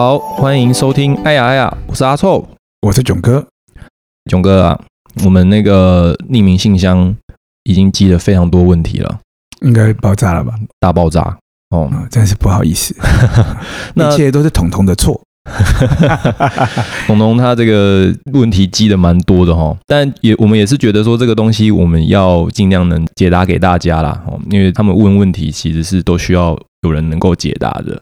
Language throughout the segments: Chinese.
好，欢迎收听。哎呀哎呀，我是阿臭，我是囧哥。囧哥啊，我们那个匿名信箱已经积了非常多问题了，应该爆炸了吧？大爆炸哦，哦，真是不好意思，那一切都是彤彤的错。彤彤他这个问题积的蛮多的哈，但也我们也是觉得说这个东西我们要尽量能解答给大家啦，哦，因为他们问问题其实是都需要有人能够解答的。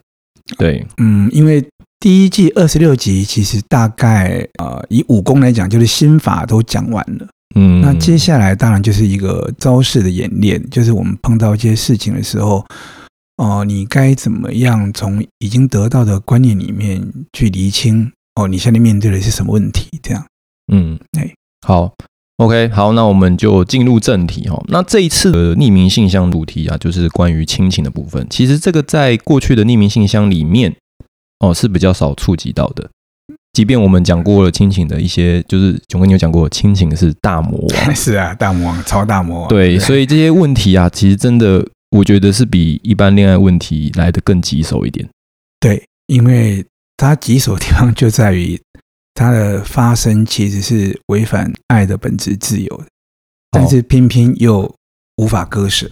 对，嗯，因为第一季二十六集其实大概呃以武功来讲，就是心法都讲完了，嗯，那接下来当然就是一个招式的演练，就是我们碰到一些事情的时候，哦、呃，你该怎么样从已经得到的观念里面去厘清，哦，你现在面对的是什么问题？这样，嗯，哎，好。OK，好，那我们就进入正题哈。那这一次的匿名信箱主题啊，就是关于亲情的部分。其实这个在过去的匿名信箱里面哦是比较少触及到的。即便我们讲过了亲情的一些，就是熊哥你有讲过，亲情是大魔王，是啊，大魔王，超大魔王。对，对，所以这些问题啊，其实真的我觉得是比一般恋爱问题来的更棘手一点。对，因为它棘手的地方就在于。它的发生其实是违反爱的本质自由的，但是偏偏又无法割舍，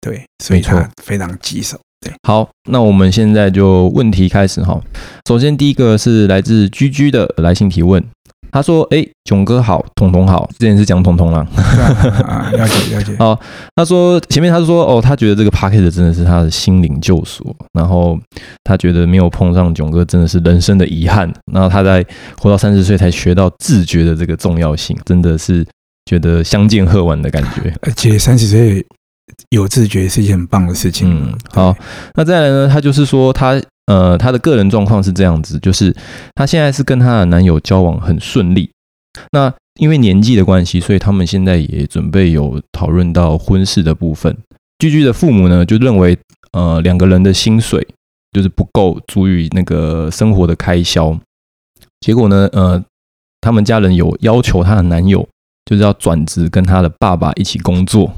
对，所以它非常棘手。对，好，那我们现在就问题开始哈。首先第一个是来自居居的来信提问。他说：“哎，囧哥好，彤彤好，之前是讲彤彤了。啊，了解了解。好，他说前面他是说哦，他觉得这个 Podcast 真的是他的心灵救赎，然后他觉得没有碰上囧哥真的是人生的遗憾。然后他在活到三十岁才学到自觉的这个重要性，真的是觉得相见恨晚的感觉。而且三十岁有自觉是一件很棒的事情。嗯，好，那再来呢，他就是说他。”呃，她的个人状况是这样子，就是她现在是跟她的男友交往很顺利。那因为年纪的关系，所以他们现在也准备有讨论到婚事的部分。居居的父母呢，就认为呃两个人的薪水就是不够足以那个生活的开销。结果呢，呃，他们家人有要求她的男友就是要转职跟她的爸爸一起工作。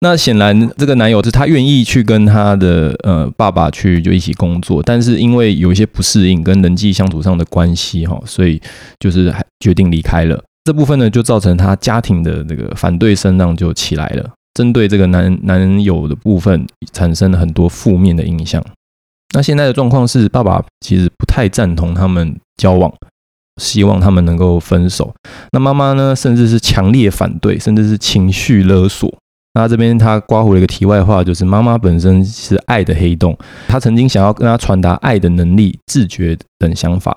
那显然，这个男友是他愿意去跟他的呃爸爸去就一起工作，但是因为有一些不适应跟人际相处上的关系哈，所以就是还决定离开了。这部分呢，就造成他家庭的这个反对声浪就起来了，针对这个男男友的部分产生了很多负面的影响。那现在的状况是，爸爸其实不太赞同他们交往，希望他们能够分手。那妈妈呢，甚至是强烈反对，甚至是情绪勒索。那这边他刮胡了一个题外话，就是妈妈本身是爱的黑洞，他曾经想要跟他传达爱的能力、自觉等想法，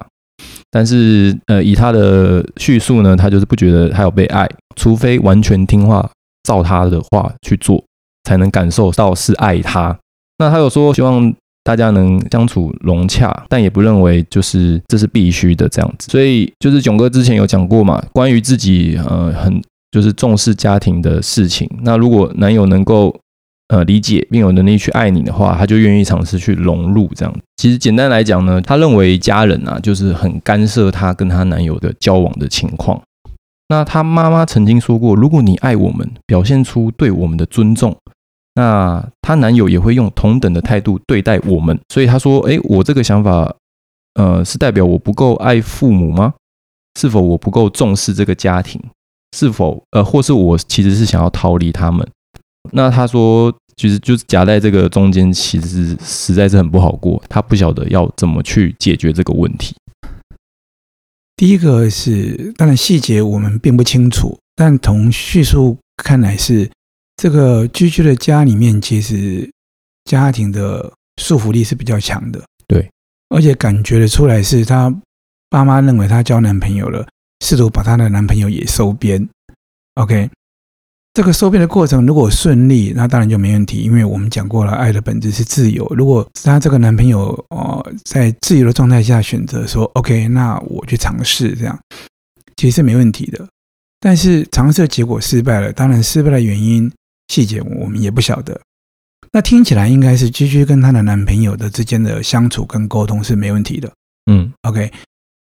但是呃，以他的叙述呢，他就是不觉得他有被爱，除非完全听话，照他的话去做，才能感受到是爱他。那他有说希望大家能相处融洽，但也不认为就是这是必须的这样子。所以就是囧哥之前有讲过嘛，关于自己呃很。就是重视家庭的事情。那如果男友能够呃理解并有能力去爱你的话，他就愿意尝试去融入这样。其实简单来讲呢，他认为家人啊就是很干涉他跟他男友的交往的情况。那他妈妈曾经说过，如果你爱我们，表现出对我们的尊重，那他男友也会用同等的态度对待我们。所以他说：“诶，我这个想法，呃，是代表我不够爱父母吗？是否我不够重视这个家庭？”是否呃，或是我其实是想要逃离他们？那他说，其实就是夹在这个中间，其实实在是很不好过。他不晓得要怎么去解决这个问题。第一个是，当然细节我们并不清楚，但从叙述看来是，这个居居的家里面，其实家庭的束缚力是比较强的。对，而且感觉得出来是他爸妈认为他交男朋友了。试图把她的男朋友也收编，OK，这个收编的过程如果顺利，那当然就没问题，因为我们讲过了，爱的本质是自由。如果她这个男朋友哦、呃，在自由的状态下选择说 OK，那我去尝试这样，其实是没问题的。但是尝试的结果失败了，当然失败的原因细节我们也不晓得。那听起来应该是居居跟她的男朋友的之间的相处跟沟通是没问题的，嗯，OK。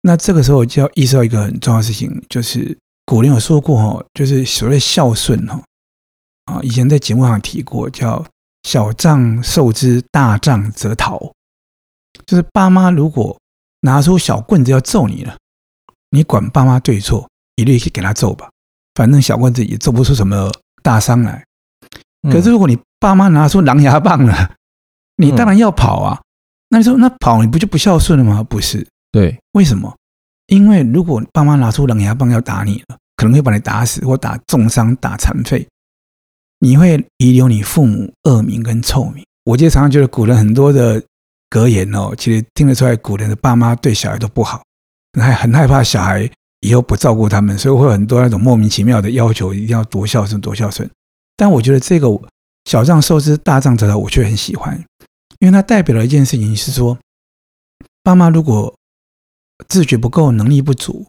那这个时候就要意识到一个很重要的事情，就是古人有说过哈，就是所谓孝顺哈啊，以前在节目上提过，叫小障受之，大障则逃。就是爸妈如果拿出小棍子要揍你了，你管爸妈对错，一律去给他揍吧，反正小棍子也揍不出什么大伤来。可是如果你爸妈拿出狼牙棒了，你当然要跑啊。那你说那跑你不就不孝顺了吗？不是，对，为什么？因为如果爸妈拿出狼牙棒要打你了，可能会把你打死或打重伤、打残废，你会遗留你父母恶名跟臭名。我记得常常觉得古人很多的格言哦，其实听得出来古人的爸妈对小孩都不好，还很害怕小孩以后不照顾他们，所以会有很多那种莫名其妙的要求，一定要多孝顺多孝顺。但我觉得这个小杖受之，大杖则逃，我却很喜欢，因为它代表了一件事情，是说爸妈如果自觉不够，能力不足，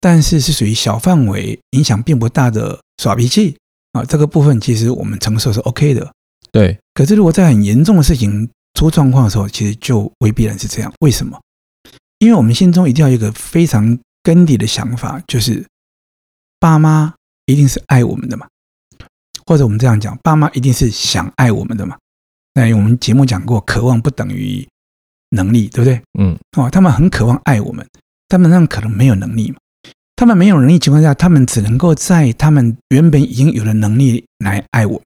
但是是属于小范围，影响并不大的耍脾气啊，这个部分其实我们承受是 OK 的。对，可是如果在很严重的事情出状况的时候，其实就未必然是这样。为什么？因为我们心中一定要有一个非常根底的想法，就是爸妈一定是爱我们的嘛，或者我们这样讲，爸妈一定是想爱我们的嘛。那我们节目讲过，渴望不等于能力，对不对？嗯，哦，他们很渴望爱我们，他们那可能没有能力嘛。他们没有能力情况下，他们只能够在他们原本已经有的能力来爱我。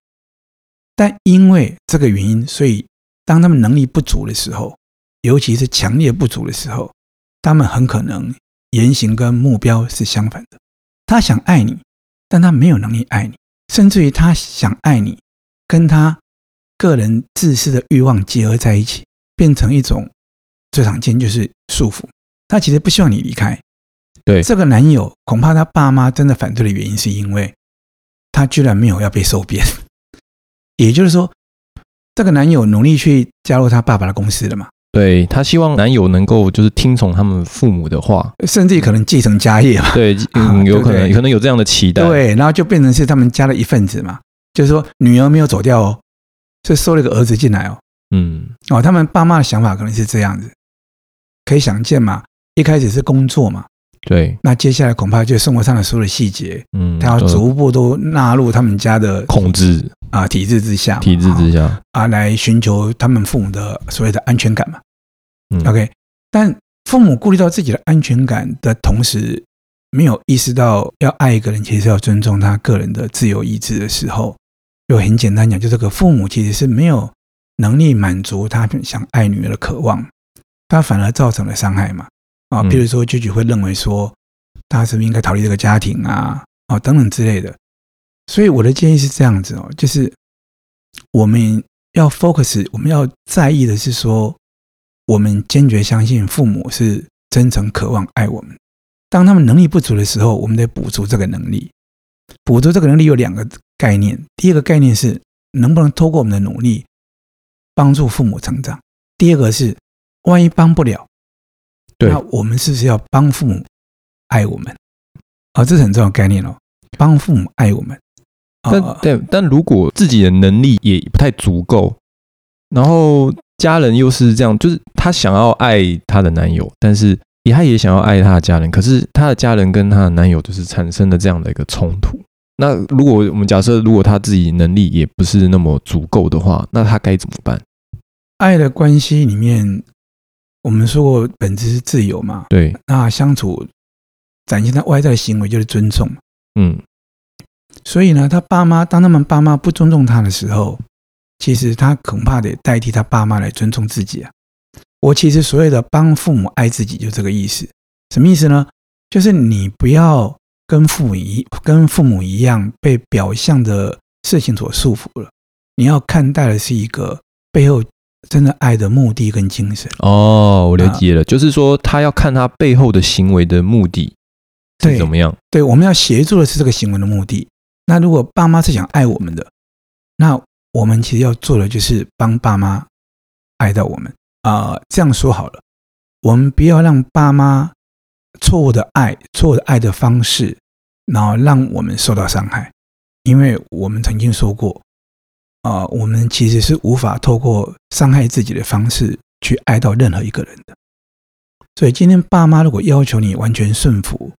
但因为这个原因，所以当他们能力不足的时候，尤其是强烈不足的时候，他们很可能言行跟目标是相反的。他想爱你，但他没有能力爱你，甚至于他想爱你，跟他个人自私的欲望结合在一起，变成一种最常见就是束缚。他其实不希望你离开。对，这个男友，恐怕他爸妈真的反对的原因，是因为他居然没有要被收编。也就是说，这个男友努力去加入他爸爸的公司了嘛？对，他希望男友能够就是听从他们父母的话，甚至可能继承家业嘛？对，嗯，有可能，可能有这样的期待。对，然后就变成是他们家的一份子嘛。就是说，女儿没有走掉哦，是收了一个儿子进来哦。嗯，哦，他们爸妈的想法可能是这样子，可以想见嘛。一开始是工作嘛。对，那接下来恐怕就生活上的所有的细节，嗯，他要逐步都纳入他们家的控制啊体制之下，体制之下啊，来寻求他们父母的所谓的安全感嘛。嗯，OK，但父母顾虑到自己的安全感的同时，没有意识到要爱一个人，其实要尊重他个人的自由意志的时候，就很简单讲，就这个父母其实是没有能力满足他想爱女儿的渴望，他反而造成了伤害嘛。啊，比如说，舅舅会认为说，他是不是应该逃离这个家庭啊？啊，等等之类的。所以我的建议是这样子哦，就是我们要 focus，我们要在意的是说，我们坚决相信父母是真诚渴望爱我们。当他们能力不足的时候，我们得补足这个能力。补足这个能力有两个概念，第一个概念是能不能透过我们的努力帮助父母成长；第二个是万一帮不了。那我们是不是要帮父母爱我们？啊、哦，这是很重要的概念哦。帮父母爱我们，但对，但如果自己的能力也不太足够，然后家人又是这样，就是她想要爱她的男友，但是也她也想要爱她的家人，可是她的家人跟她的男友就是产生了这样的一个冲突。那如果我们假设，如果他自己能力也不是那么足够的话，那他该怎么办？爱的关系里面。我们说过，本质是自由嘛？对。那相处展现他外在的行为就是尊重。嗯。所以呢，他爸妈当他们爸妈不尊重他的时候，其实他恐怕得代替他爸妈来尊重自己啊。我其实所谓的帮父母爱自己，就这个意思。什么意思呢？就是你不要跟父母一跟父母一样被表象的事情所束缚了。你要看待的是一个背后。真的爱的目的跟精神哦，我了解了，啊、就是说他要看他背后的行为的目的是怎么样？对，对，我们要协助的是这个行为的目的。那如果爸妈是想爱我们的，那我们其实要做的就是帮爸妈爱到我们啊、呃。这样说好了，我们不要让爸妈错误的爱、错误的爱的方式，然后让我们受到伤害，因为我们曾经说过。啊、我们其实是无法透过伤害自己的方式去爱到任何一个人的。所以今天爸妈如果要求你完全顺服，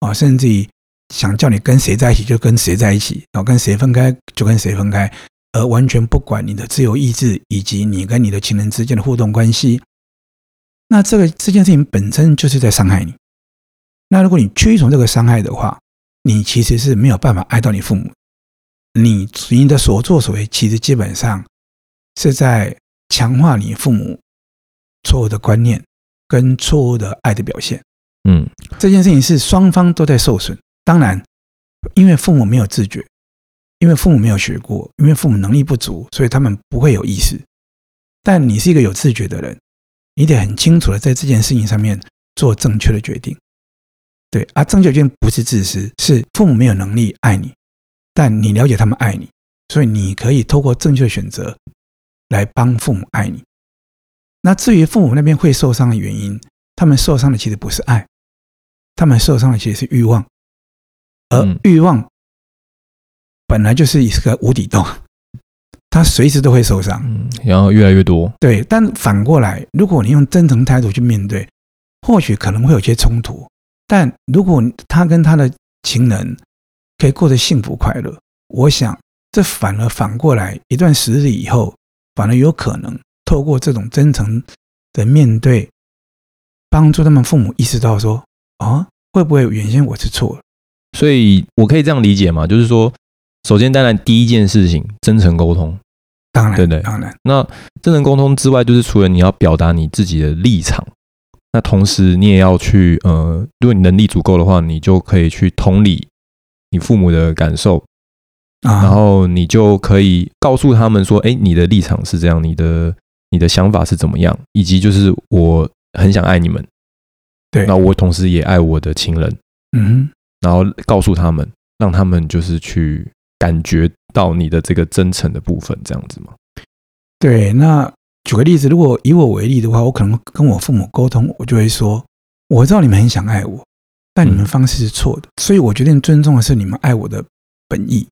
啊、甚至于想叫你跟谁在一起就跟谁在一起，然后跟谁分开就跟谁分开，而完全不管你的自由意志以及你跟你的情人之间的互动关系，那这个这件事情本身就是在伤害你。那如果你屈从这个伤害的话，你其实是没有办法爱到你父母。你你的所作所为，其实基本上是在强化你父母错误的观念跟错误的爱的表现。嗯，这件事情是双方都在受损。当然，因为父母没有自觉，因为父母没有学过，因为父母能力不足，所以他们不会有意识。但你是一个有自觉的人，你得很清楚的在这件事情上面做正确的决定。对，而正确决定不是自私，是父母没有能力爱你，但你了解他们爱你，所以你可以透过正确的选择来帮父母爱你。那至于父母那边会受伤的原因，他们受伤的其实不是爱，他们受伤的其实是欲望，而欲望本来就是一个无底洞，他随时都会受伤，嗯，然后越来越多。对，但反过来，如果你用真诚态度去面对，或许可能会有些冲突。但如果他跟他的情人可以过得幸福快乐，我想这反而反过来，一段时日以后，反而有可能透过这种真诚的面对，帮助他们父母意识到说啊，会不会原先我是错了？所以我可以这样理解嘛，就是说，首先当然第一件事情，真诚沟通，当然对对，当然。那真诚沟通之外，就是除了你要表达你自己的立场。那同时，你也要去，呃，如果你能力足够的话，你就可以去同理你父母的感受，啊，然后你就可以告诉他们说，哎，你的立场是这样，你的你的想法是怎么样，以及就是我很想爱你们，对，那我同时也爱我的亲人，嗯，然后告诉他们，让他们就是去感觉到你的这个真诚的部分，这样子嘛，对，那。举个例子，如果以我为例的话，我可能跟我父母沟通，我就会说：我知道你们很想爱我，但你们方式是错的，所以我决定尊重的是你们爱我的本意，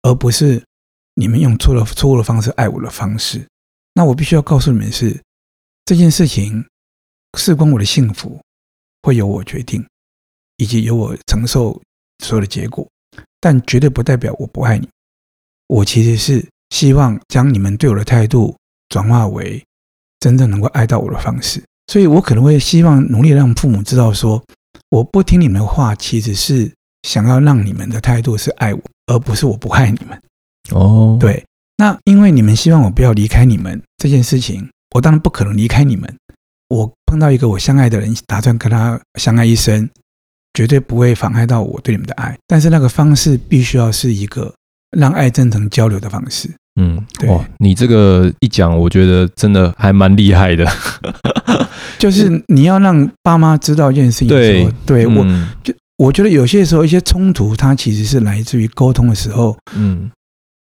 而不是你们用错了错误的方式爱我的方式。那我必须要告诉你们是这件事情事关我的幸福，会由我决定，以及由我承受所有的结果，但绝对不代表我不爱你。我其实是希望将你们对我的态度。转化为真正能够爱到我的方式，所以我可能会希望努力让父母知道说，我不听你们的话，其实是想要让你们的态度是爱我，而不是我不爱你们。哦，对，那因为你们希望我不要离开你们这件事情，我当然不可能离开你们。我碰到一个我相爱的人，打算跟他相爱一生，绝对不会妨碍到我对你们的爱。但是那个方式必须要是一个让爱真诚交流的方式。嗯，对哇，你这个一讲，我觉得真的还蛮厉害的。就是你要让爸妈知道一件事情，对，对我，就我觉得有些时候一些冲突，它其实是来自于沟通的时候，嗯，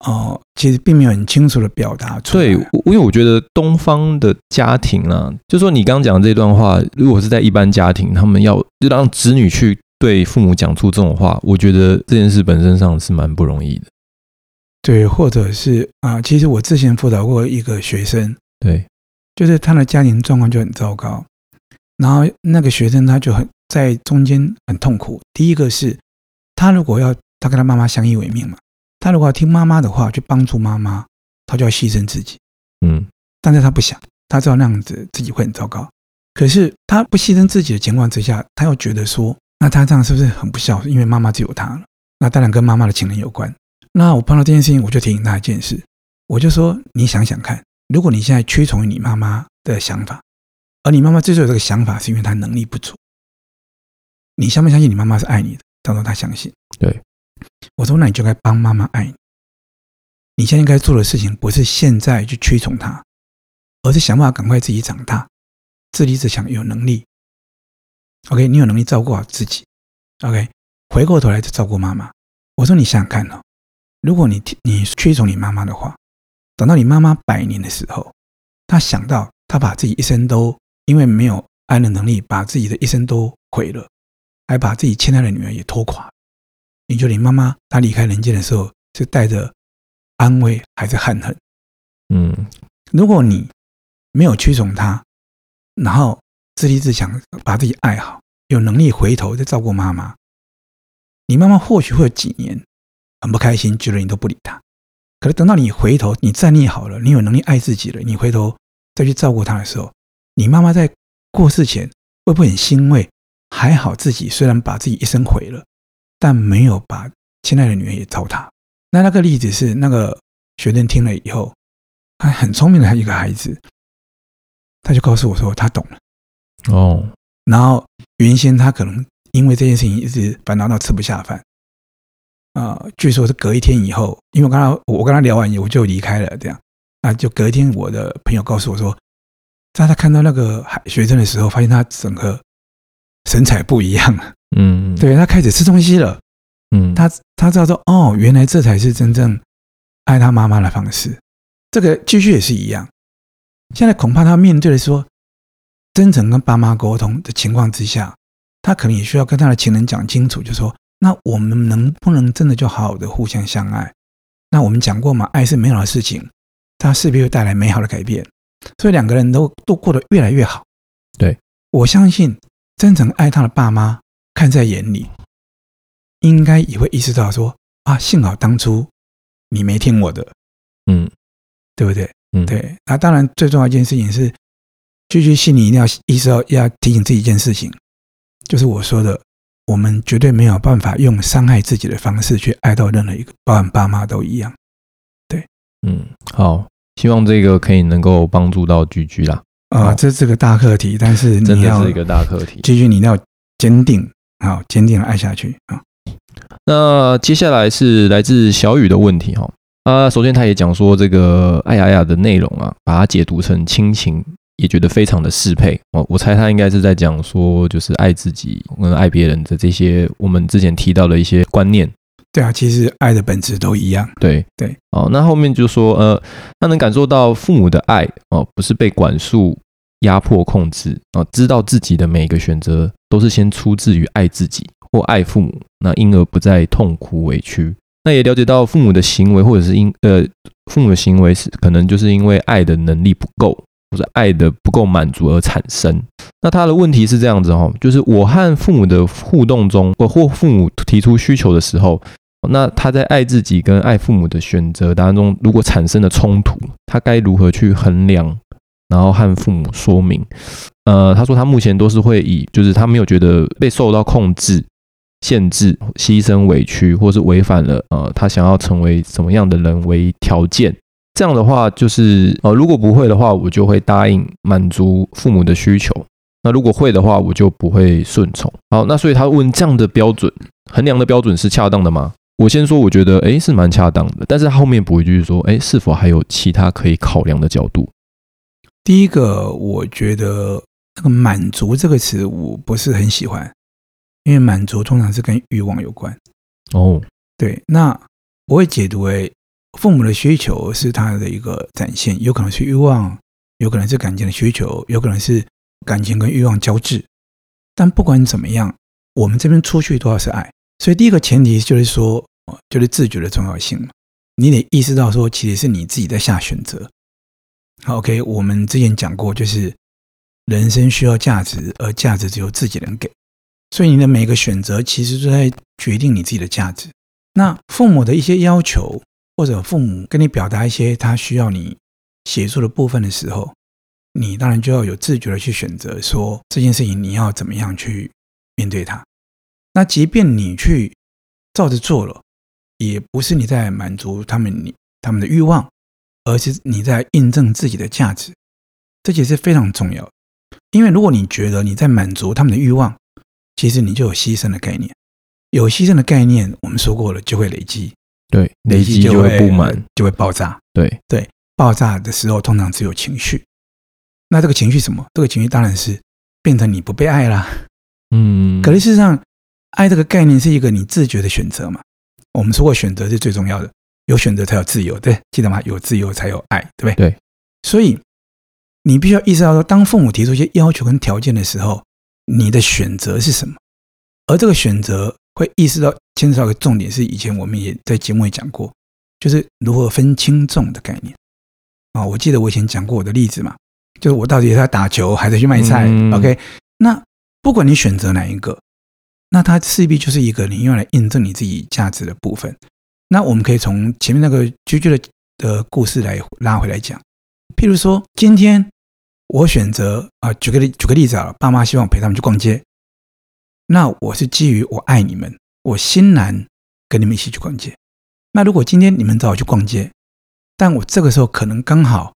哦，其实并没有很清楚的表达出来。对，因为我觉得东方的家庭啊，就说你刚刚讲的这段话，如果是在一般家庭，他们要让子女去对父母讲出这种话，我觉得这件事本身上是蛮不容易的。对，或者是啊，其实我之前辅导过一个学生，对，就是他的家庭状况就很糟糕，然后那个学生他就很在中间很痛苦。第一个是，他如果要他跟他妈妈相依为命嘛，他如果要听妈妈的话去帮助妈妈，他就要牺牲自己，嗯，但是他不想，他知道那样子自己会很糟糕。可是他不牺牲自己的情况之下，他又觉得说，那他这样是不是很不孝顺？因为妈妈只有他了，那当然跟妈妈的情人有关。那我碰到这件事情，我就提醒他一件事，我就说：你想想看，如果你现在屈从于你妈妈的想法，而你妈妈之所以有这个想法，是因为她能力不足，你相不相信你妈妈是爱你的？他说他相信。对，我说那你就该帮妈妈爱你。你现在应该做的事情，不是现在去屈从她，而是想办法赶快自己长大，自立自强，有能力。OK，你有能力照顾好自己。OK，回过头来就照顾妈妈。我说你想想看哦。如果你你屈从你妈妈的话，等到你妈妈百年的时候，她想到她把自己一生都因为没有爱的能力，把自己的一生都毁了，还把自己亲爱的女儿也拖垮。你觉得你妈妈她离开人间的时候是带着安慰还是憾恨？嗯，如果你没有屈从她，然后自立自强，把自己爱好，有能力回头再照顾妈妈，你妈妈或许会有几年。很不开心，觉得你都不理他。可是等到你回头，你站立好了，你有能力爱自己了，你回头再去照顾他的时候，你妈妈在过世前会不会很欣慰？还好自己虽然把自己一生毁了，但没有把亲爱的女儿也糟蹋。那那个例子是那个学生听了以后，他很聪明的一个孩子，他就告诉我说他懂了。哦，然后原先他可能因为这件事情一直烦恼到吃不下饭。啊、呃，据说是隔一天以后，因为我刚刚我跟他聊完以后我就离开了，这样，那就隔一天，我的朋友告诉我说，在他看到那个学生的时候，发现他整个神采不一样。了，嗯，对，他开始吃东西了，嗯，他他知道说，哦，原来这才是真正爱他妈妈的方式。这个继续也是一样，现在恐怕他面对的说，真诚跟爸妈沟通的情况之下，他可能也需要跟他的情人讲清楚，就说。那我们能不能真的就好好的互相相爱？那我们讲过嘛，爱是美好的事情，它势必会带来美好的改变，所以两个人都都过得越来越好。对，我相信真诚爱他的爸妈看在眼里，应该也会意识到说啊，幸好当初你没听我的，嗯，对不对？嗯，对。那当然，最重要一件事情是，句句心里一定要意识到，要提醒自己一件事情，就是我说的。我们绝对没有办法用伤害自己的方式去爱到任何一个，包含爸妈都一样。对，嗯，好，希望这个可以能够帮助到居居啦。啊、呃，这是个大课题，但是你要真的是一个大课题。居居，你要坚定，好，坚定的爱下去啊。那接下来是来自小雨的问题哈。啊，首先他也讲说这个爱雅雅的内容啊，把它解读成亲情。也觉得非常的适配哦，我猜他应该是在讲说，就是爱自己跟爱别人的这些我们之前提到的一些观念。对啊，其实爱的本质都一样。对对，哦，那后面就说，呃，他能感受到父母的爱哦，不是被管束、压迫、控制哦，知道自己的每一个选择都是先出自于爱自己或爱父母，那因而不再痛苦委屈。那也了解到父母的行为，或者是因呃父母的行为是可能就是因为爱的能力不够。或者爱的不够满足而产生。那他的问题是这样子哦，就是我和父母的互动中，或或父母提出需求的时候，那他在爱自己跟爱父母的选择当中，如果产生了冲突，他该如何去衡量，然后和父母说明？呃，他说他目前都是会以，就是他没有觉得被受到控制、限制、牺牲、委屈，或是违反了呃他想要成为什么样的人为条件。这样的话，就是呃，如果不会的话，我就会答应满足父母的需求。那如果会的话，我就不会顺从。好，那所以他问这样的标准衡量的标准是恰当的吗？我先说，我觉得诶是蛮恰当的。但是他后面补一句说，诶是否还有其他可以考量的角度？第一个，我觉得那个“满足”这个词我不是很喜欢，因为满足通常是跟欲望有关。哦，对，那我会解读为。父母的需求是他的一个展现，有可能是欲望，有可能是感情的需求，有可能是感情跟欲望交织。但不管怎么样，我们这边出去都要是爱。所以第一个前提就是说，就是自觉的重要性嘛。你得意识到说，其实是你自己在下选择。好，OK，我们之前讲过，就是人生需要价值，而价值只有自己能给。所以你的每个选择，其实都在决定你自己的价值。那父母的一些要求。或者父母跟你表达一些他需要你协助的部分的时候，你当然就要有自觉的去选择，说这件事情你要怎么样去面对它。那即便你去照着做了，也不是你在满足他们你他们的欲望，而是你在印证自己的价值。这也是非常重要，因为如果你觉得你在满足他们的欲望，其实你就有牺牲的概念。有牺牲的概念，我们说过了，就会累积。对，累积就会不满，就会爆炸。对对，爆炸的时候通常只有情绪。那这个情绪什么？这个情绪当然是变成你不被爱啦。嗯，可是事实上，爱这个概念是一个你自觉的选择嘛。我们说过，选择是最重要的，有选择才有自由，对，记得吗？有自由才有爱，对不对？对。所以你必须要意识到说，当父母提出一些要求跟条件的时候，你的选择是什么？而这个选择。会意识到牵扯到一个重点是，以前我们也在节目也讲过，就是如何分轻重的概念啊。我记得我以前讲过我的例子嘛，就是我到底是在打球还是去卖菜？OK，那不管你选择哪一个，那它势必就是一个你用来印证你自己价值的部分。那我们可以从前面那个居居的的故事来拉回来讲，譬如说今天我选择啊，举个例举个例子啊，爸妈希望我陪他们去逛街，那我是基于我爱你们，我欣然跟你们一起去逛街。那如果今天你们找我去逛街，但我这个时候可能刚好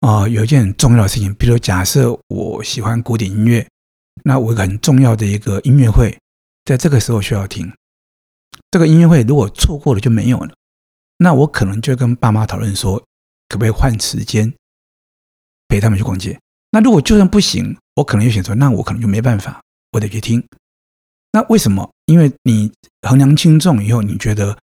啊有一件很重要的事情，比如假设我喜欢古典音乐，那我有个很重要的一个音乐会，在这个时候需要听。这个音乐会如果错过了就没有了，那我可能就跟爸妈讨论说，可不可以换时间陪他们去逛街？那如果就算不行，我可能就选择，那我可能就没办法，我得去听。那为什么？因为你衡量轻重以后，你觉得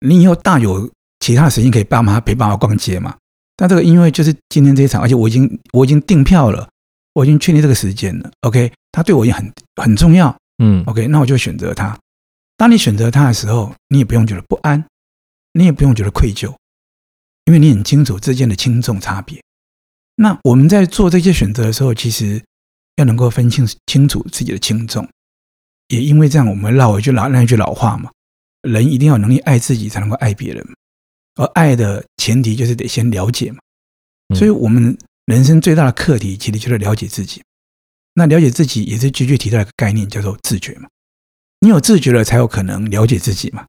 你以后大有其他的时间可以爸妈陪爸妈逛街嘛？但这个因为就是今天这一场，而且我已经我已经订票了，我已经确定这个时间了。OK，他对我也很很重要。嗯，OK，那我就选择他。当你选择他的时候，你也不用觉得不安，你也不用觉得愧疚，因为你很清楚之间的轻重差别。那我们在做这些选择的时候，其实要能够分清清楚自己的轻重。也因为这样，我们绕一句老那一句老话嘛：人一定要有能力爱自己，才能够爱别人。而爱的前提就是得先了解嘛。所以，我们人生最大的课题，其实就是了解自己。那了解自己，也是句句提到一个概念，叫做自觉嘛。你有自觉了，才有可能了解自己嘛。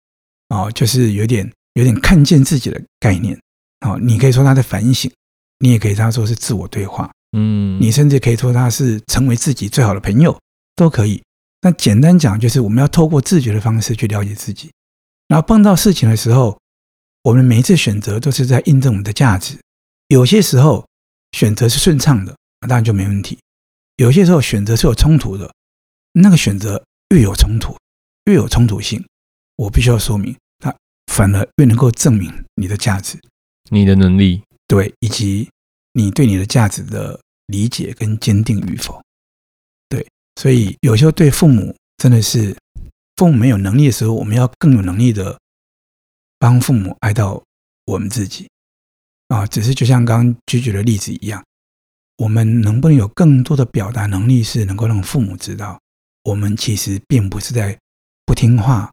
哦，就是有点有点看见自己的概念。哦，你可以说他在反省，你也可以他说是自我对话。嗯，你甚至可以说他是成为自己最好的朋友，都可以。那简单讲，就是我们要透过自觉的方式去了解自己。然后碰到事情的时候，我们每一次选择都是在印证我们的价值。有些时候选择是顺畅的，那当然就没问题；有些时候选择是有冲突的，那个选择越有冲突。越有冲突性，我必须要说明，它反而越能够证明你的价值、你的能力，对，以及你对你的价值的理解跟坚定与否。所以有时候对父母真的是，父母没有能力的时候，我们要更有能力的帮父母爱到我们自己啊。只是就像刚刚举举的例子一样，我们能不能有更多的表达能力，是能够让父母知道，我们其实并不是在。不听话，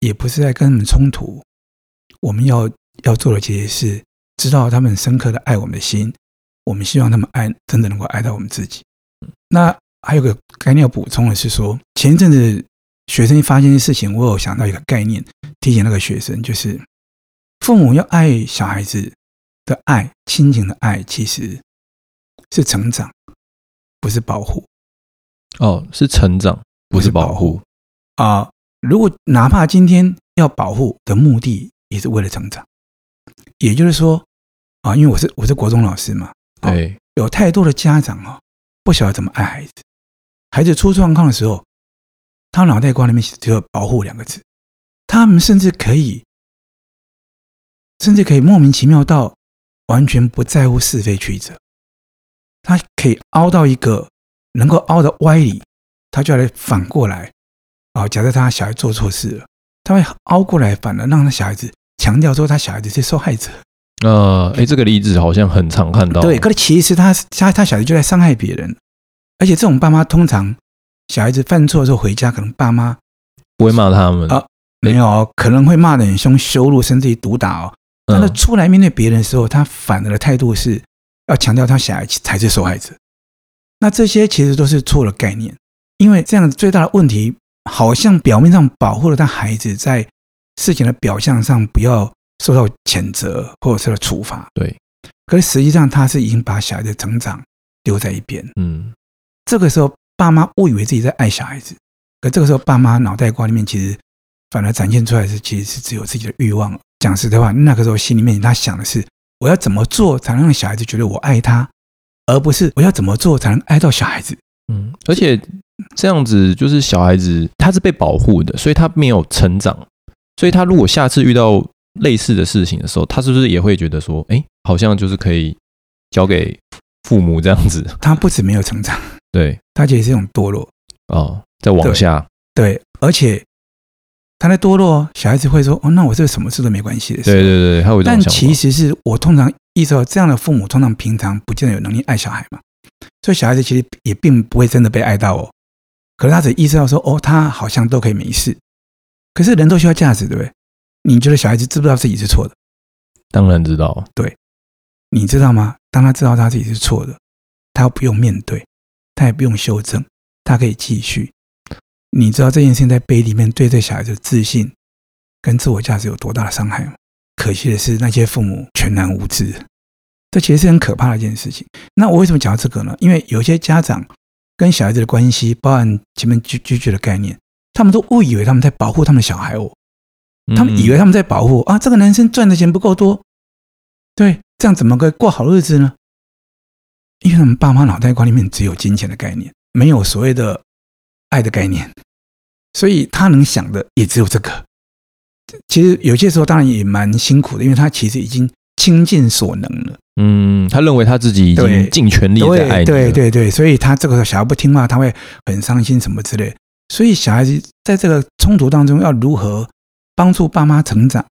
也不是在跟他们冲突。我们要要做的其实是知道他们深刻的爱我们的心。我们希望他们爱真的能够爱到我们自己。那还有个概念要补充的是说，前一阵子学生发现的事情，我有想到一个概念，提醒那个学生，就是父母要爱小孩子的爱，亲情的爱，其实是成长，不是保护。哦，是成长，不是保护啊。如果哪怕今天要保护的目的也是为了成长，也就是说啊，因为我是我是国中老师嘛，对，有太多的家长啊，不晓得怎么爱孩子，孩子出状况的时候，他脑袋瓜里面只有“保护”两个字，他们甚至可以，甚至可以莫名其妙到完全不在乎是非曲折，他可以凹到一个能够凹的歪理，他就来反过来。啊，假设他小孩做错事了，他会凹过来，反而让他小孩子强调说他小孩子是受害者。呃，哎，这个例子好像很常看到。对，可是其实他他他小孩子就在伤害别人，而且这种爸妈通常小孩子犯错的时候回家，可能爸妈不会骂他们啊，没有，可能会骂得很凶，羞辱甚至于毒打哦。但他出来面对别人的时候，他反而的态度是要强调他小孩才是受害者。那这些其实都是错的概念，因为这样最大的问题。好像表面上保护了他孩子，在事情的表象上不要受到谴责或者受到处罚。对，可是实际上他是已经把小孩的成长丢在一边。嗯，这个时候爸妈误以为自己在爱小孩子，可这个时候爸妈脑袋瓜里面其实反而展现出来的是，其实是只有自己的欲望。讲实在话，那个时候心里面他想的是，我要怎么做才能让小孩子觉得我爱他，而不是我要怎么做才能爱到小孩子。嗯，而且。这样子就是小孩子，他是被保护的，所以他没有成长。所以他如果下次遇到类似的事情的时候，他是不是也会觉得说，哎，好像就是可以交给父母这样子？他不止没有成长，对，他其实是一种堕落哦，在往下对。对，而且他在堕落，小孩子会说，哦，那我这个什么事都没关系的。对对对，他会。但其实是我通常意识到，这样的父母通常平常不见得有能力爱小孩嘛，所以小孩子其实也并不会真的被爱到哦。可是他只意识到说，哦，他好像都可以没事。可是人都需要价值，对不对？你觉得小孩子知不知道自己是错的？当然知道。对，你知道吗？当他知道他自己是错的，他不用面对，他也不用修正，他可以继续。你知道这件事情在背里面对这小孩子的自信跟自我价值有多大的伤害吗？可惜的是，那些父母全然无知，这其实是很可怕的一件事情。那我为什么讲到这个呢？因为有些家长跟小孩子的关系，包含前面拒拒绝的概念，他们都误以为他们在保护他们的小孩哦，他们以为他们在保护啊，这个男生赚的钱不够多，对，这样怎么个过好日子呢？因为他们爸妈脑袋瓜里面只有金钱的概念，没有所谓的爱的概念。所以他能想的也只有这个。其实有些时候当然也蛮辛苦的，因为他其实已经倾尽所能了。嗯，他认为他自己已经尽全力在爱你。对对对，所以他这个时候小孩不听话，他会很伤心什么之类。所以小孩子在这个冲突当中要如何帮助爸妈成长、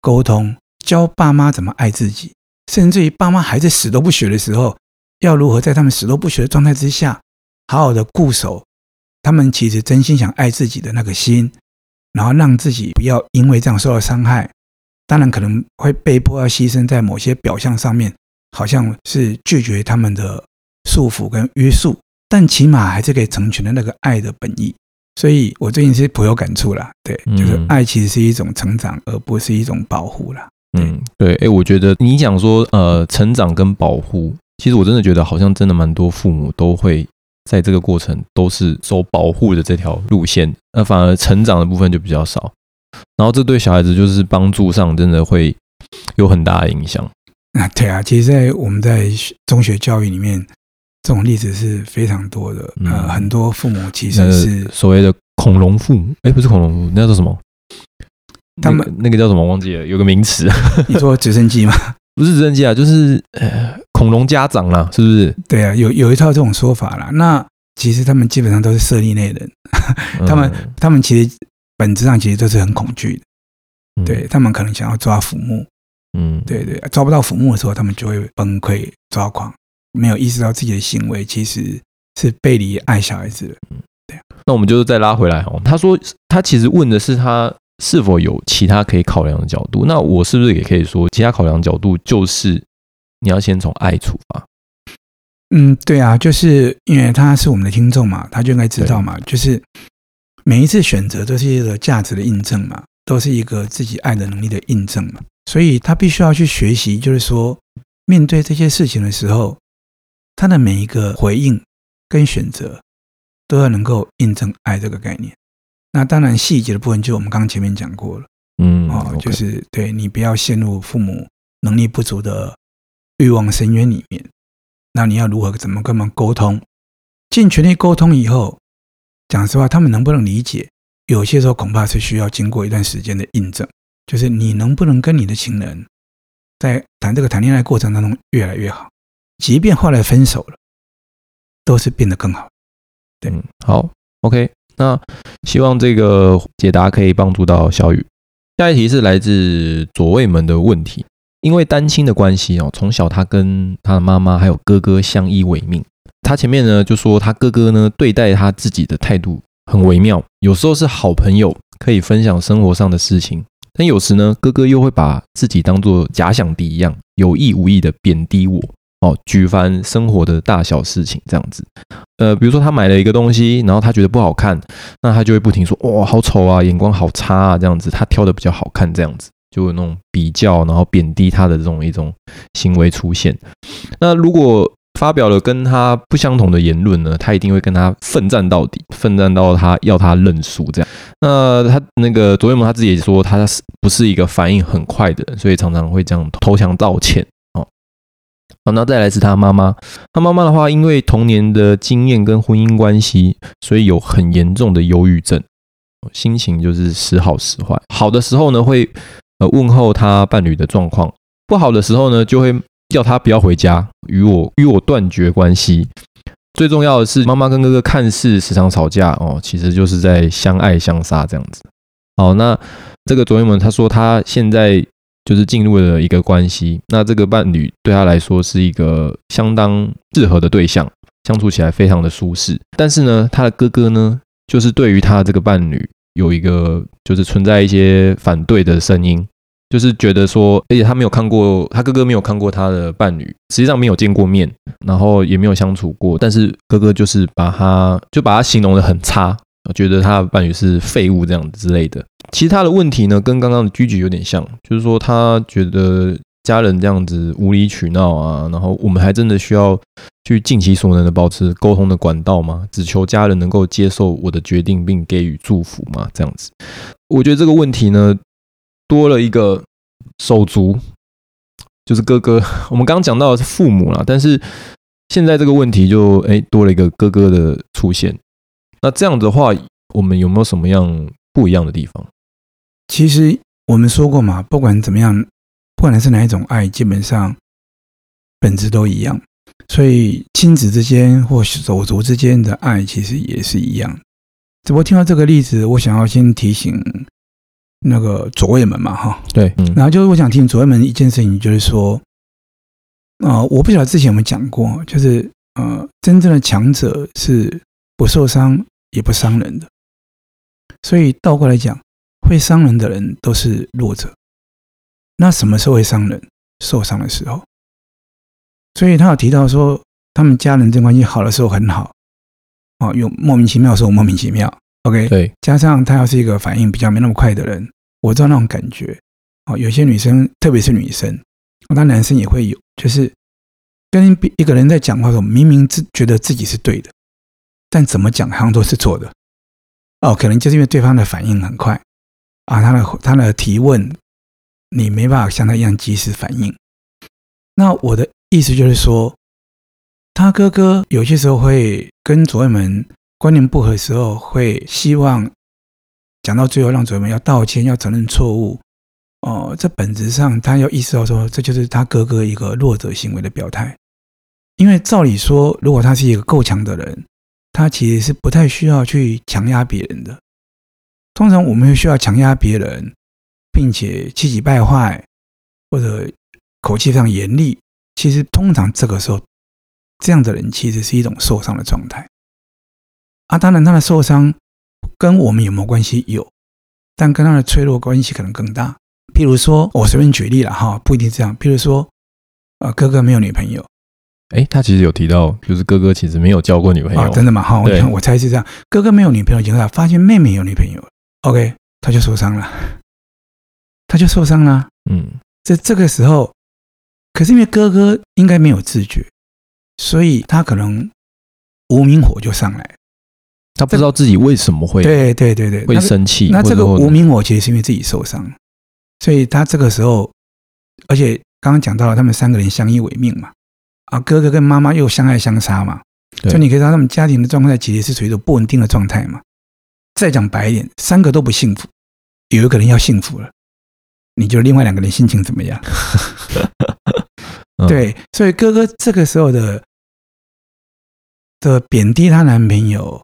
沟通、教爸妈怎么爱自己，甚至于爸妈还在死都不学的时候，要如何在他们死都不学的状态之下，好好的固守。他们其实真心想爱自己的那个心，然后让自己不要因为这样受到伤害。当然可能会被迫要牺牲在某些表象上面，好像是拒绝他们的束缚跟约束，但起码还是可以成全的那个爱的本意。所以我最近是颇有感触啦，对，就是爱其实是一种成长，而不是一种保护啦。嗯，对，哎，我觉得你讲说呃，成长跟保护，其实我真的觉得好像真的蛮多父母都会。在这个过程都是走保护的这条路线，那反而成长的部分就比较少。然后这对小孩子就是帮助上真的会有很大的影响。啊，对啊，其实，在我们在中学教育里面，这种例子是非常多的。呃，很多父母其实是所谓的恐龙父母，哎，不是恐龙父母，那叫做什么？他们那个叫什么？忘记了，有个名词。你说直升机吗？不是直升机啊，就是呃，恐龙家长啦，是不是？对啊，有有一套这种说法啦。那其实他们基本上都是设立内人，他们、嗯、他们其实本质上其实都是很恐惧的。嗯、对他们可能想要抓浮木，嗯，对对，抓不到浮木的时候，他们就会崩溃抓狂，没有意识到自己的行为其实是背离爱小孩子的。嗯，对。那我们就再拉回来哦，他说他其实问的是他。是否有其他可以考量的角度？那我是不是也可以说，其他考量角度就是你要先从爱出发？嗯，对啊，就是因为他是我们的听众嘛，他就应该知道嘛，就是每一次选择都是一个价值的印证嘛，都是一个自己爱的能力的印证嘛，所以他必须要去学习，就是说面对这些事情的时候，他的每一个回应跟选择都要能够印证爱这个概念。那当然，细节的部分就我们刚刚前面讲过了，嗯，哦，就是对你不要陷入父母能力不足的欲望深渊里面。那你要如何怎么跟他们沟通？尽全力沟通以后，讲实话，他们能不能理解？有些时候恐怕是需要经过一段时间的印证。就是你能不能跟你的情人在谈这个谈恋爱过程当中越来越好，即便后来分手了，都是变得更好。对，嗯，好，OK。那希望这个解答可以帮助到小雨。下一题是来自左卫门的问题，因为单亲的关系哦，从小他跟他的妈妈还有哥哥相依为命。他前面呢就说他哥哥呢对待他自己的态度很微妙，有时候是好朋友可以分享生活上的事情，但有时呢哥哥又会把自己当做假想敌一样，有意无意的贬低我。哦，举凡生活的大小事情这样子，呃，比如说他买了一个东西，然后他觉得不好看，那他就会不停说，哇，好丑啊，眼光好差啊，这样子，他挑的比较好看，这样子，就有那种比较，然后贬低他的这种一种行为出现。那如果发表了跟他不相同的言论呢，他一定会跟他奋战到底，奋战到他要他认输这样。那他那个左卫门他自己也说，他是不是一个反应很快的人，所以常常会这样投降道歉。好，那再来是他妈妈。他妈妈的话，因为童年的经验跟婚姻关系，所以有很严重的忧郁症，心情就是时好时坏。好的时候呢，会呃问候他伴侣的状况；不好的时候呢，就会叫他不要回家，与我与我断绝关系。最重要的是，妈妈跟哥哥看似时常吵架哦，其实就是在相爱相杀这样子。好，那这个左卫门他说他现在。就是进入了一个关系，那这个伴侣对他来说是一个相当适合的对象，相处起来非常的舒适。但是呢，他的哥哥呢，就是对于他这个伴侣有一个就是存在一些反对的声音就是觉得说，而且他没有看过，他哥哥没有看过他的伴侣，实际上没有见过面，然后也没有相处过，但是哥哥就是把他就把他形容的很差，觉得他的伴侣是废物这样子之类的。其他的问题呢，跟刚刚的居居有点像，就是说他觉得。家人这样子无理取闹啊，然后我们还真的需要去尽其所能的保持沟通的管道吗？只求家人能够接受我的决定并给予祝福吗？这样子，我觉得这个问题呢，多了一个手足，就是哥哥。我们刚刚讲到的是父母啦，但是现在这个问题就诶多了一个哥哥的出现。那这样的话，我们有没有什么样不一样的地方？其实我们说过嘛，不管怎么样。不管是哪一种爱，基本上本质都一样。所以亲子之间或手足之间的爱，其实也是一样。只不过听到这个例子，我想要先提醒那个左卫门嘛，哈，对，嗯、然后就是我想提醒左卫门一件事情，就是说，呃，我不晓得之前有没有讲过，就是呃，真正的强者是不受伤也不伤人的。所以倒过来讲，会伤人的人都是弱者。那什么时候会伤人？受伤的时候。所以他有提到说，他们家人这关系好的时候很好，哦，有莫名其妙的时候莫名其妙。OK，对，加上他要是一个反应比较没那么快的人，我知道那种感觉。哦，有些女生，特别是女生，那男生也会有，就是跟一个人在讲话的时候，明明自觉得自己是对的，但怎么讲好像都是错的。哦，可能就是因为对方的反应很快啊，他的他的提问。你没办法像他一样及时反应。那我的意思就是说，他哥哥有些时候会跟左卫门观念不合的时候，会希望讲到最后让左卫门要道歉，要承认错误。哦，这本质上他要意识到说，这就是他哥哥一个弱者行为的表态。因为照理说，如果他是一个够强的人，他其实是不太需要去强压别人的。通常我们会需要强压别人。并且气急败坏，或者口气非常严厉，其实通常这个时候，这样的人其实是一种受伤的状态。啊，当然他的受伤跟我们有没有关系？有，但跟他的脆弱关系可能更大。譬如说，我随便举例了哈，不一定这样。譬如说，呃，哥哥没有女朋友，诶，他其实有提到，就是哥哥其实没有交过女朋友。啊，真的吗？哈，我我猜是这样。哥哥没有女朋友结果他，发现妹妹有女朋友，OK，他就受伤了。他就受伤了，嗯，在这个时候，可是因为哥哥应该没有自觉，所以他可能无名火就上来，他不知道自己为什么会对对对对会生气。那这个无名火其实是因为自己受伤，所以他这个时候，而且刚刚讲到了他们三个人相依为命嘛，啊，哥哥跟妈妈又相爱相杀嘛，所以你可以知道他们家庭的状态其实是处于一种不稳定的状态嘛。再讲白一点，三个都不幸福，有一个人要幸福了。你觉得另外两个人心情怎么样？对，所以哥哥这个时候的的贬低他男朋友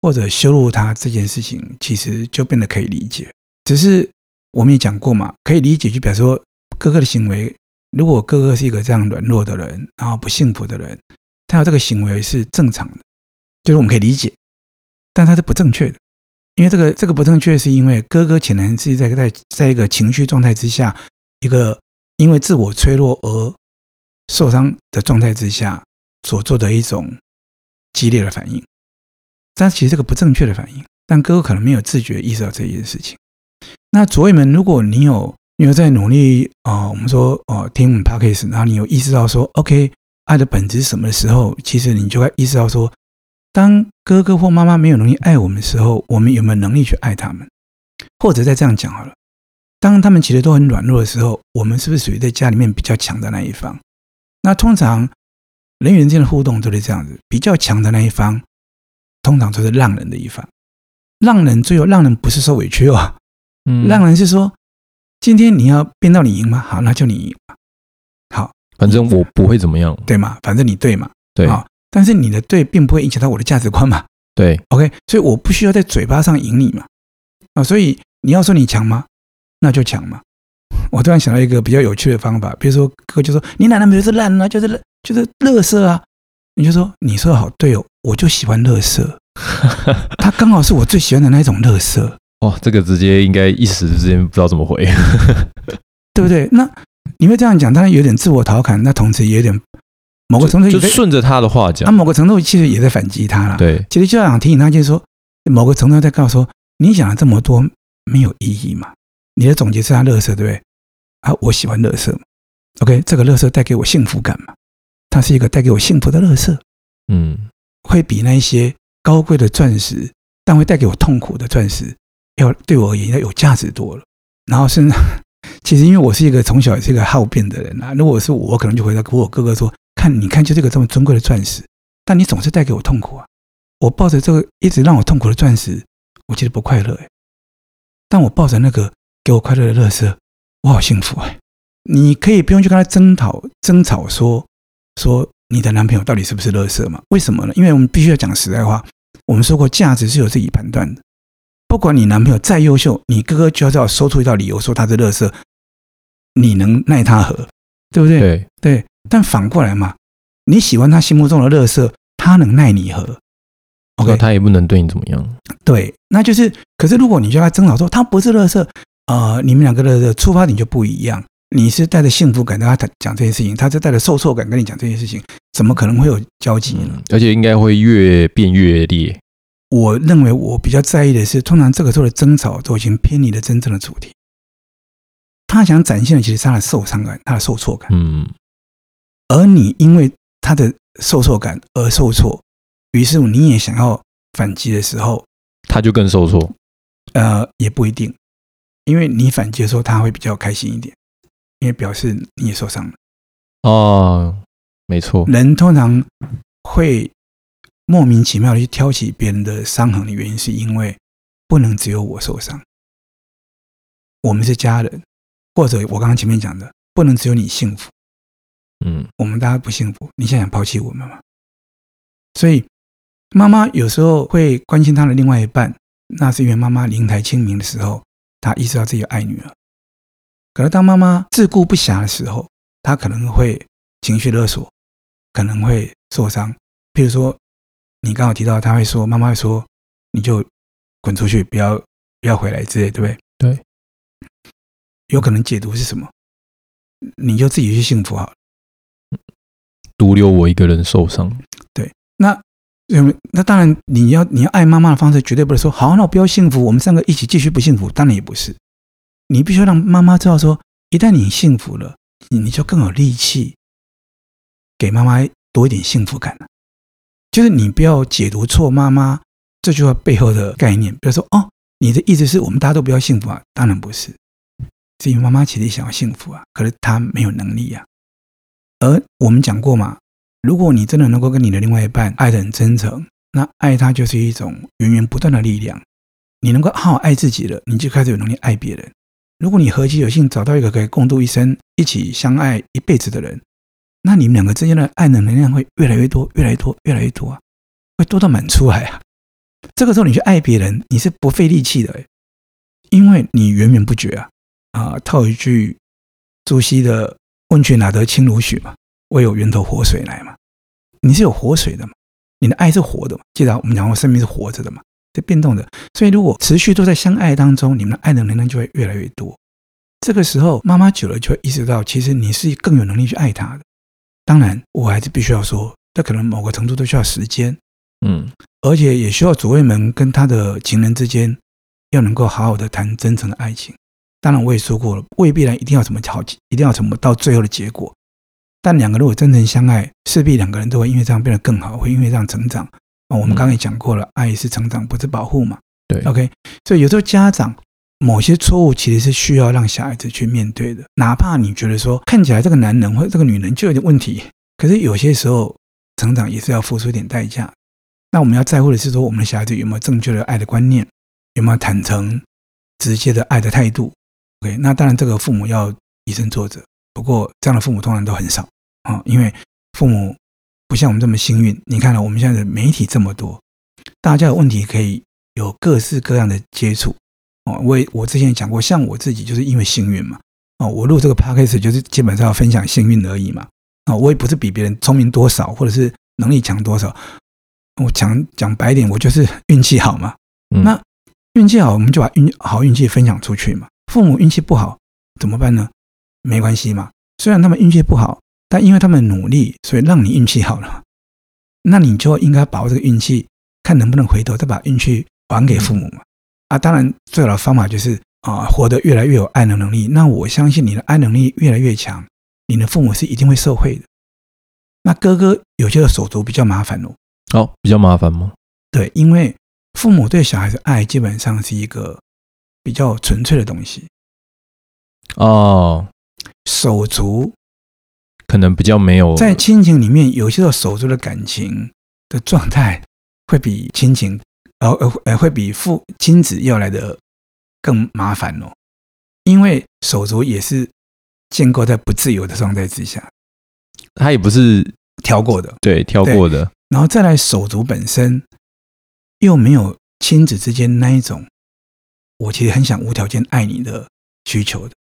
或者羞辱他这件事情，其实就变得可以理解。只是我们也讲过嘛，可以理解，就表示说哥哥的行为，如果哥哥是一个这样软弱的人，然后不幸福的人，他有这个行为是正常的，就是我们可以理解，但他是不正确的。因为这个这个不正确，是因为哥哥显然是在在在一个情绪状态之下，一个因为自我脆弱而受伤的状态之下所做的一种激烈的反应。但其实这个不正确的反应，但哥哥可能没有自觉意识到这件事情。那左卫门，如果你有你有在努力啊、呃，我们说哦、呃，听我们 podcast，然后你有意识到说，OK，爱的本质是什么的时候，其实你就会意识到说。当哥哥或妈妈没有能力爱我们的时候，我们有没有能力去爱他们？或者再这样讲好了，当他们其实都很软弱的时候，我们是不是属于在家里面比较强的那一方？那通常人与人之间的互动都是这样子，比较强的那一方，通常都是让人的一方。让人最后让人不是受委屈哦，嗯，让人是说，今天你要变到你赢吗？好，那就你赢吧。好，反正我不会怎么样，对吗？反正你对嘛，对。但是你的对并不会影响到我的价值观嘛？对，OK，所以我不需要在嘴巴上赢你嘛？啊，所以你要说你强吗？那就强嘛。我突然想到一个比较有趣的方法，比如说哥哥就说你奶奶就是烂啊，就是就是乐色啊，你就说你说的好对哦，我就喜欢乐色，他刚好是我最喜欢的那种垃圾。哦，这个直接应该一时之间不知道怎么回。对不对？那你会这样讲，当然有点自我调侃，那同时也有点某个程度就顺着他的话讲，那某个程度其实也在反击他了。对，其实就想提醒他，就是说，某个程度在告诉说，你讲了这么多没有意义嘛？你的总结是他乐色，对不对？啊，我喜欢乐色。OK，这个乐色带给我幸福感嘛？它是一个带给我幸福的乐色。嗯，会比那些高贵的钻石，但会带给我痛苦的钻石，要对我而言要有价值多了。然后是，其实因为我是一个从小是一个好辩的人啊，如果是我，我可能就回答跟我哥哥说：“看，你看，就这个这么尊贵的钻石，但你总是带给我痛苦啊！我抱着这个一直让我痛苦的钻石，我其实不快乐哎。但我抱着那个给我快乐的乐色，我好幸福哎！你可以不用去跟他争讨、争吵说，说你的男朋友到底是不是垃圾嘛？为什么呢？因为我们必须要讲实在话。我们说过，价值是由自己判断的。不管你男朋友再优秀，你哥哥就要说出一道理由说他是垃圾，你能奈他何？对不对？对对。但反过来嘛，你喜欢他心目中的垃圾，他能奈你何？OK，他也不能对你怎么样。对，那就是。可是如果你叫他争吵说他不是垃圾，呃，你们两个的出发点就不一样。你是带着幸福感跟他讲这些事情，他是带着受挫感跟你讲这些事情，怎么可能会有交集呢？而且应该会越变越烈。我认为我比较在意的是，通常这个时候的争吵都已经偏离了真正的主题。他想展现的其实是他的受伤感，他的受挫感。嗯，而你因为他的受挫感而受挫，于是你也想要反击的时候，他就更受挫。呃，也不一定，因为你反击的时候，他会比较开心一点，因为表示你也受伤了。哦，没错，人通常会。莫名其妙的去挑起别人的伤痕的原因，是因为不能只有我受伤。我们是家人，或者我刚刚前面讲的，不能只有你幸福。嗯，我们大家不幸福，你现在想抛弃我们吗？所以妈妈有时候会关心她的另外一半，那是因为妈妈灵台清明的时候，她意识到自己爱女儿。可是当妈妈自顾不暇的时候，她可能会情绪勒索，可能会受伤。譬如说。你刚好提到，他会说：“妈妈会说，你就滚出去，不要不要回来之类，对不对？”对，有可能解读是什么？你就自己去幸福好了，独留我一个人受伤。对，那那当然，你要你要爱妈妈的方式，绝对不是说好，那我不要幸福，我们三个一起继续不幸福。当然也不是，你必须让妈妈知道说，一旦你幸福了，你就更有力气给妈妈多一点幸福感了。就是你不要解读错妈妈这句话背后的概念，比如说哦，你的意思是我们大家都不要幸福啊？当然不是，是因为妈妈其实想要幸福啊，可是她没有能力啊。而我们讲过嘛，如果你真的能够跟你的另外一半爱得很真诚，那爱他就是一种源源不断的力量。你能够好好爱自己了，你就开始有能力爱别人。如果你何其有幸找到一个可以共度一生、一起相爱一辈子的人。那你们两个之间的爱的能量会越来越多，越来越多，越来越多啊，会多到满出来啊！这个时候你去爱别人，你是不费力气的，因为你源源不绝啊！啊，套一句朱熹的“问渠哪得清如许”嘛，唯有源头活水来嘛。你是有活水的嘛？你的爱是活的嘛？记得我们讲过，生命是活着的嘛，是变动的。所以如果持续都在相爱当中，你们的爱的能量就会越来越多。这个时候，妈妈久了就会意识到，其实你是更有能力去爱他的。当然，我还是必须要说，这可能某个程度都需要时间，嗯，而且也需要主卫门跟他的情人之间要能够好好的谈真诚的爱情。当然，我也说过了，未必然一定要什么好，一定要什么到最后的结果。但两个如果真诚相爱，势必两个人都会因为这样变得更好，会因为这样成长。啊，我们刚刚也讲过了，爱是成长，不是保护嘛。对，OK。所以有时候家长。某些错误其实是需要让小孩子去面对的，哪怕你觉得说看起来这个男人或这个女人就有点问题，可是有些时候成长也是要付出一点代价。那我们要在乎的是说，我们的小孩子有没有正确的爱的观念，有没有坦诚、直接的爱的态度？OK，那当然这个父母要以身作则。不过这样的父母通常都很少啊，因为父母不像我们这么幸运。你看了我们现在的媒体这么多，大家有问题可以有各式各样的接触。哦，我我之前也讲过，像我自己就是因为幸运嘛，哦，我录这个 podcast 就是基本上要分享幸运而已嘛，啊，我也不是比别人聪明多少，或者是能力强多少，我讲讲白点，我就是 运气好嘛。那运气好，我们就把运好运气分享出去嘛。父母运气不好怎么办呢？没关系嘛。虽然他们运气不好，但因为他们努力，所以让你运气好了。那你就应该把握这个运气，看能不能回头再把运气还给父母嘛。啊，当然最好的方法就是啊，活得越来越有爱的能力。那我相信你的爱能力越来越强，你的父母是一定会受惠的。那哥哥有些的手足比较麻烦哦。哦，比较麻烦吗？对，因为父母对小孩的爱基本上是一个比较纯粹的东西。哦，手足可能比较没有在亲情里面，有些时候手足的感情的状态会比亲情，呃呃呃，会比父亲子要来的更麻烦哦。因为手足也是建构在不自由的状态之下，他也不是挑过的，对，挑过的。然后再来，手足本身又没有亲子之间那一种，我其实很想无条件爱你的需求的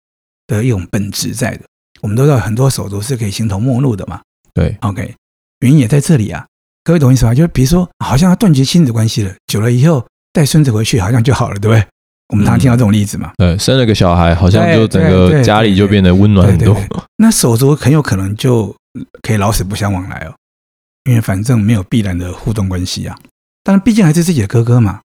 的一种本质在的。我们都知道很多手足是可以形同陌路的嘛。对，OK，原因也在这里啊。各位懂意思吧？就是比如说，好像要断绝亲子关系了，久了以后带孙子回去好像就好了，对不对？我们常常听到这种例子嘛。对，生了个小孩，好像就整个家里就变得温暖很多。那手足很有可能就可以老死不相往来哦。因为反正没有必然的互动关系啊，但毕竟还是自己的哥哥嘛。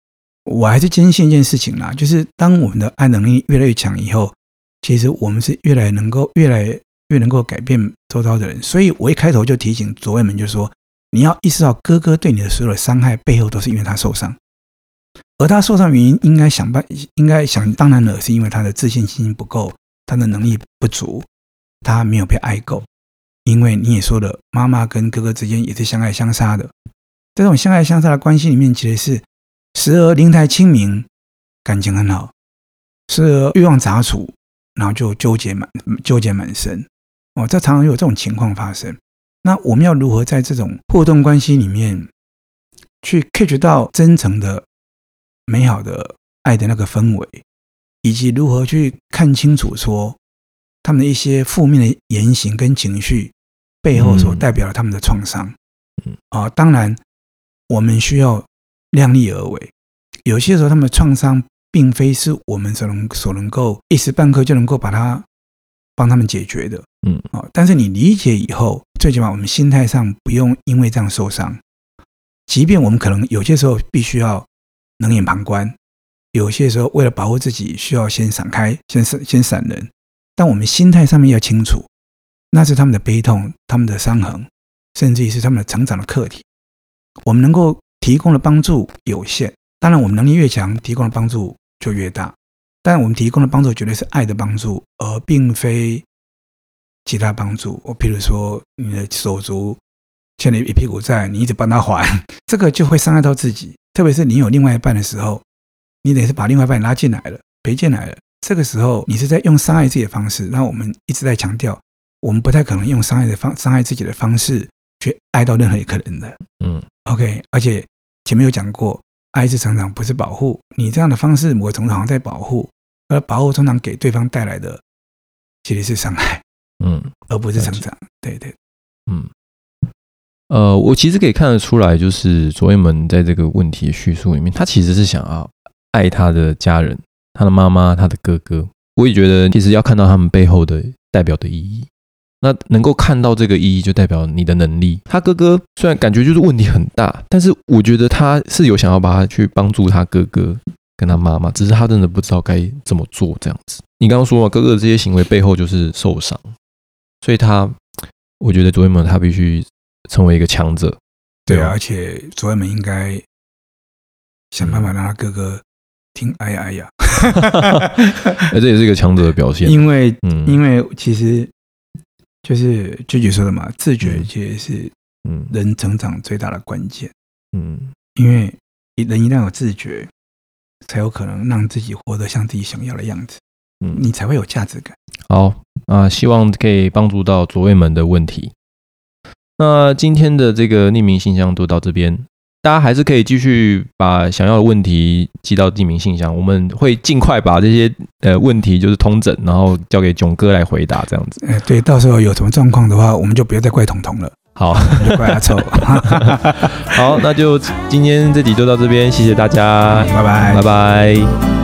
我还是坚信一件事情啦，就是当我们的爱能力越来越强以后，其实我们是越来能够越来越能够改变周遭的人。所以我一开头就提醒左卫门，就说你要意识到哥哥对你的所有的伤害背后都是因为他受伤，而他受伤原因应该想办，应该想当然了，是因为他的自信心不够，他的能力不足，他没有被爱够。因为你也说了，妈妈跟哥哥之间也是相爱相杀的，在这种相爱相杀的关系里面，其实是时而灵台清明，感情很好；时而欲望杂处，然后就纠结满纠结满身。哦，这常常有这种情况发生。那我们要如何在这种互动关系里面，去 catch 到真诚的、美好的爱的那个氛围，以及如何去看清楚说他们的一些负面的言行跟情绪？背后所代表了他们的创伤，嗯啊，当然我们需要量力而为。有些时候，他们的创伤并非是我们所能所能够一时半刻就能够把它帮他们解决的，嗯，啊，但是你理解以后，最起码我们心态上不用因为这样受伤。即便我们可能有些时候必须要冷眼旁观，有些时候为了保护自己，需要先闪开，先闪先闪人，但我们心态上面要清楚。那是他们的悲痛，他们的伤痕，甚至于是他们的成长的课题。我们能够提供的帮助有限，当然我们能力越强，提供的帮助就越大。但我们提供的帮助绝对是爱的帮助，而并非其他帮助。我譬如说，你的手足欠了一屁股债，你一直帮他还，这个就会伤害到自己。特别是你有另外一半的时候，你得是把另外一半拉进来了，陪进来了。这个时候，你是在用伤害自己的方式。那我们一直在强调。我们不太可能用伤害的方伤害自己的方式去爱到任何一个人的，嗯，OK。而且前面有讲过，爱是成长，不是保护。你这样的方式，某种程度好像在保护，而保护通常给对方带来的其实是伤害，嗯，而不是成长。对对，嗯，呃，我其实可以看得出来，就是左卫门在这个问题的叙述里面，他其实是想要爱他的家人，他的妈妈，他的哥哥。我也觉得，其实要看到他们背后的代表的意义。那能够看到这个意义，就代表你的能力。他哥哥虽然感觉就是问题很大，但是我觉得他是有想要把他去帮助他哥哥跟他妈妈，只是他真的不知道该怎么做这样子。你刚刚说嘛，哥哥的这些行为背后就是受伤，所以他，我觉得左卫门他必须成为一个强者。对啊，而且左卫门应该想办法让他哥哥听哎呀哎呀，哎，这也是一个强者的表现。因为，嗯，因为其实。就是舅舅说的嘛，自觉其实是嗯。人成长最大的关键，嗯，因为人一旦有自觉，才有可能让自己活得像自己想要的样子，嗯，你才会有价值感。好啊，希望可以帮助到左卫门的问题。那今天的这个匿名信箱就到这边。大家还是可以继续把想要的问题寄到匿名信箱，我们会尽快把这些呃问题就是通整，然后交给囧哥来回答这样子。哎，对，到时候有什么状况的话，我们就不要再怪彤彤了。好，就怪阿臭。好，那就今天这集就到这边，谢谢大家，拜拜，拜拜。